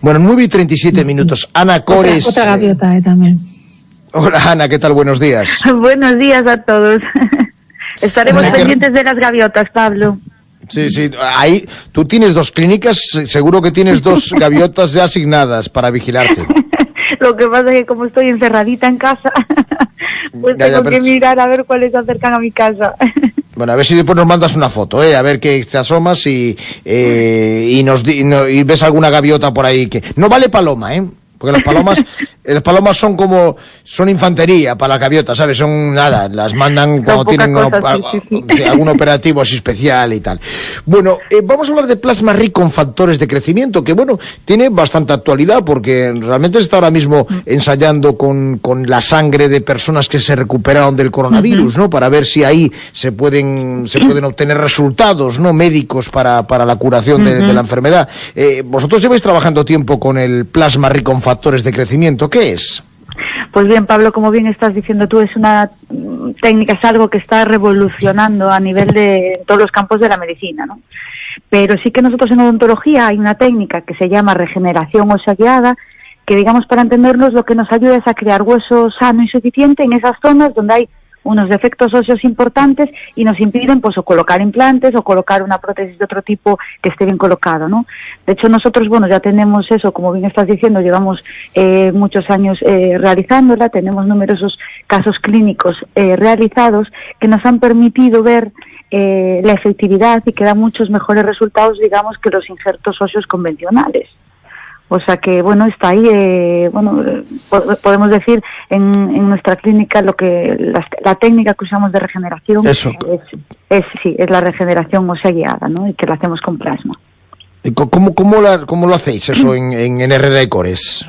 Bueno, 9 y 37 minutos. Ana Cores. Otra, otra gaviota eh, también. Hola Ana, ¿qué tal? Buenos días. Buenos días a todos. Estaremos pendientes de las gaviotas, Pablo. Sí, sí, ahí tú tienes dos clínicas, seguro que tienes dos gaviotas ya asignadas para vigilarte. Lo que pasa es que como estoy encerradita en casa, pues Ya, ya, tengo pero- que mirar a ver cuáles se acercan a mi casa. Bueno, a ver si después nos mandas una foto, ¿eh? A ver que te asomas y, eh, y, nos y no- y ves alguna gaviota por ahí que... No vale paloma, ¿eh? Porque las palomas, eh, las palomas son como, son infantería para las gaviotas, ¿sabes? Son nada, las mandan cuando tienen cosa, op- sí, sí, sí, algún operativo así especial y tal. Bueno, eh, vamos a hablar de plasma rico en factores de crecimiento, que bueno, tiene bastante actualidad porque realmente se está ahora mismo Mm. ensayando con, con la sangre de personas que se recuperaron del coronavirus, ¿no? Para ver si ahí se pueden, se pueden obtener resultados, ¿no? Médicos para, para la curación de, de la enfermedad. Eh, vosotros lleváis trabajando tiempo con el plasma rico en factores de crecimiento. ¿Qué es? Pues bien, Pablo, como bien estás diciendo tú, es una mm, técnica, es algo que está revolucionando a nivel de todos los campos de la medicina, ¿no? Pero sí que nosotros en odontología hay una técnica que se llama regeneración ósea guiada, que digamos para entendernos lo que nos ayuda es a crear hueso sano y suficiente en esas zonas donde hay unos defectos óseos importantes y nos impiden pues o colocar implantes o colocar una prótesis de otro tipo que esté bien colocado, ¿no? De hecho nosotros, bueno, ya tenemos eso, como bien estás diciendo, llevamos eh, muchos años eh, realizándola, tenemos numerosos casos clínicos eh, realizados que nos han permitido ver eh, la efectividad y que da muchos mejores resultados, digamos, que los injertos óseos convencionales. O sea que, bueno, está ahí, eh, bueno, po- podemos decir en, en nuestra clínica lo que la, la técnica que usamos de regeneración Eso. es, es, sí, es la regeneración ósea guiada, ¿no? Y que la hacemos con plasma. ¿Y co- ¿Cómo, cómo, la- cómo lo hacéis eso en, en, en Herrera y Cores?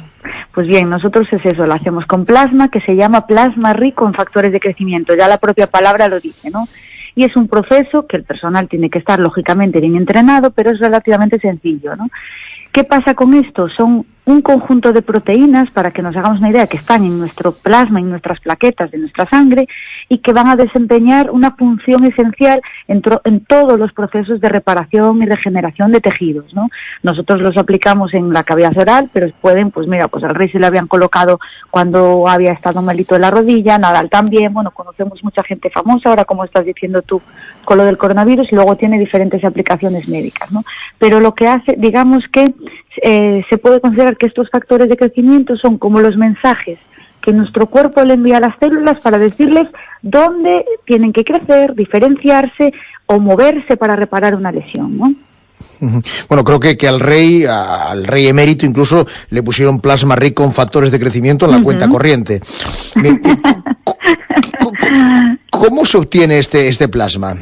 Pues bien, nosotros es eso, lo hacemos con plasma, que se llama plasma rico en factores de crecimiento, ya la propia palabra lo dice, ¿no? Y es un proceso que el personal tiene que estar lógicamente bien entrenado, pero es relativamente sencillo, ¿no? ¿Qué pasa con esto? Son un conjunto de proteínas, para que nos hagamos una idea, que están en nuestro plasma, en nuestras plaquetas de nuestra sangre, y que van a desempeñar una función esencial en, en todos los procesos de reparación y regeneración de tejidos, ¿no? Nosotros los aplicamos en la cavidad oral, pero pueden, pues mira, pues al rey se le habían colocado cuando había estado malito de la rodilla, Nadal también, bueno, conocemos mucha gente famosa, ahora como estás diciendo tú, con lo del coronavirus, y luego tiene diferentes aplicaciones médicas, ¿no? Pero lo que hace, digamos que eh, se puede considerar que estos factores de crecimiento son como los mensajes que nuestro cuerpo le envía a las células para decirles dónde tienen que crecer, diferenciarse o moverse para reparar una lesión, ¿no? Bueno, creo que, que al rey, a- al rey emérito incluso le pusieron plasma rico en factores de crecimiento en la cuenta corriente. Eh, ¿Cómo se obtiene este, este plasma?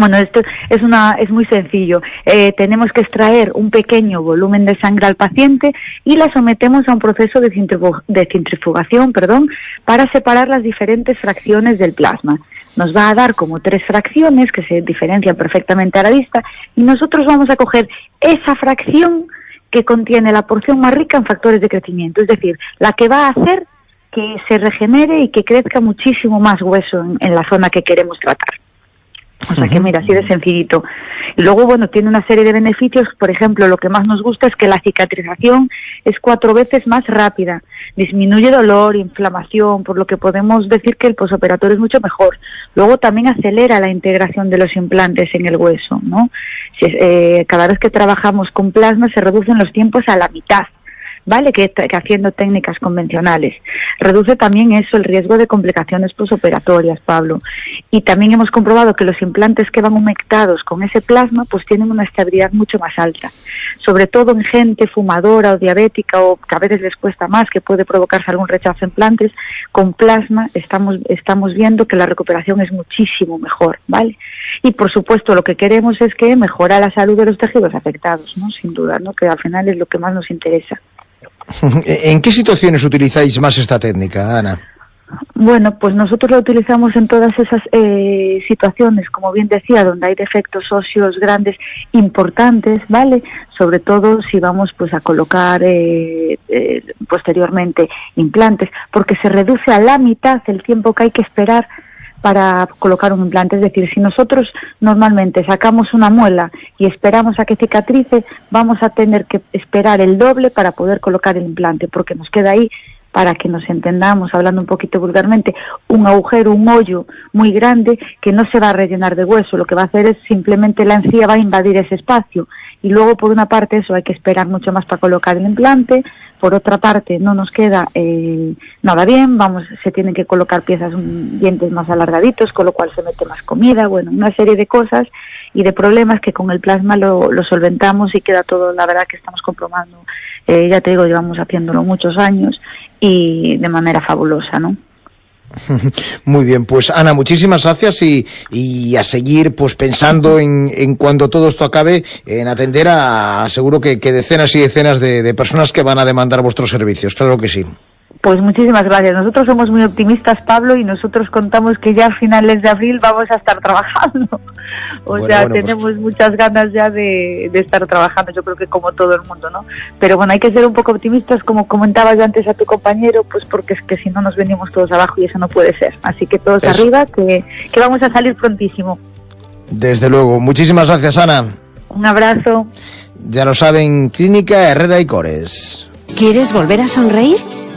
Bueno, esto es una es muy sencillo. Eh, tenemos que extraer un pequeño volumen de sangre al paciente y la sometemos a un proceso de, centrifu- de centrifugación, perdón, para separar las diferentes fracciones del plasma. Nos va a dar como tres fracciones que se diferencian perfectamente a la vista y nosotros vamos a coger esa fracción que contiene la porción más rica en factores de crecimiento, es decir, la que va a hacer que se regenere y que crezca muchísimo más hueso en la zona que queremos tratar. O sea que mira, así de sencillito. Y luego, bueno, tiene una serie de beneficios. Por ejemplo, lo que más nos gusta es que la cicatrización es cuatro veces más rápida. Disminuye dolor, inflamación, por lo que podemos decir que el posoperatorio es mucho mejor. Luego también acelera la integración de los implantes en el hueso, ¿no? Si es- eh, cada vez que trabajamos con plasma se reducen los tiempos a la mitad. ¿Vale? Que, haciendo técnicas convencionales. Reduce también eso el riesgo de complicaciones posoperatorias, Pablo. Y también hemos comprobado que los implantes que van humectados con ese plasma pues tienen una estabilidad mucho más alta. Sobre todo en gente fumadora o diabética o que a veces les cuesta más, que puede provocarse algún rechazo a implantes, con plasma estamos, estamos viendo que la recuperación es muchísimo mejor, ¿vale? Y por supuesto lo que queremos es que mejora la salud de los tejidos afectados, ¿no? Sin duda, ¿no? Que al final es lo que más nos interesa. ¿En qué situaciones utilizáis más esta técnica, Ana? Bueno, pues nosotros lo utilizamos en todas esas eh, situaciones, como bien decía, donde hay defectos óseos grandes importantes, ¿vale? Sobre todo si vamos pues a colocar eh, eh, posteriormente implantes, porque se reduce a la mitad el tiempo que hay que esperar para colocar un implante. Es decir, si nosotros normalmente sacamos una muela y esperamos a que cicatrice, vamos a tener que esperar el doble para poder colocar el implante, porque nos queda ahí para que nos entendamos, hablando un poquito vulgarmente, un agujero, un hoyo muy grande que no se va a rellenar de hueso, lo que va a hacer es simplemente la encía va a invadir ese espacio y luego por una parte eso hay que esperar mucho más para colocar el implante, por otra parte no nos queda eh, nada bien, vamos, se tienen que colocar piezas, dientes más alargaditos, con lo cual se mete más comida, bueno, una serie de cosas y de problemas que con el plasma lo, lo solventamos y queda todo, la verdad que estamos comprobando, eh, ya te digo, llevamos haciéndolo muchos años y de manera fabulosa, ¿no? Muy bien, pues Ana, muchísimas gracias y, a seguir pues pensando en, en, cuando todo esto acabe, en atender a, seguro que, decenas y decenas de personas que van a demandar vuestros servicios, claro que sí. Pues muchísimas gracias. Nosotros somos muy optimistas, Pablo, y nosotros contamos que ya a finales de abril vamos a estar trabajando. O sea, pues tenemos muchas ganas ya de, estar trabajando, yo creo que como todo el mundo, ¿no? Pero bueno, hay que ser un poco optimistas, como comentaba yo antes a tu compañero, pues porque es que si no nos venimos todos abajo y eso no puede ser. Así que todos arriba, que, que vamos a salir prontísimo. Desde luego. Muchísimas gracias, Ana. Un abrazo. Ya lo saben, Clínica Herrera y Cores. ¿Quieres volver a sonreír?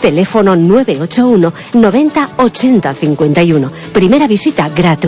teléfono 981 90 80 51. Primera visita gratuita.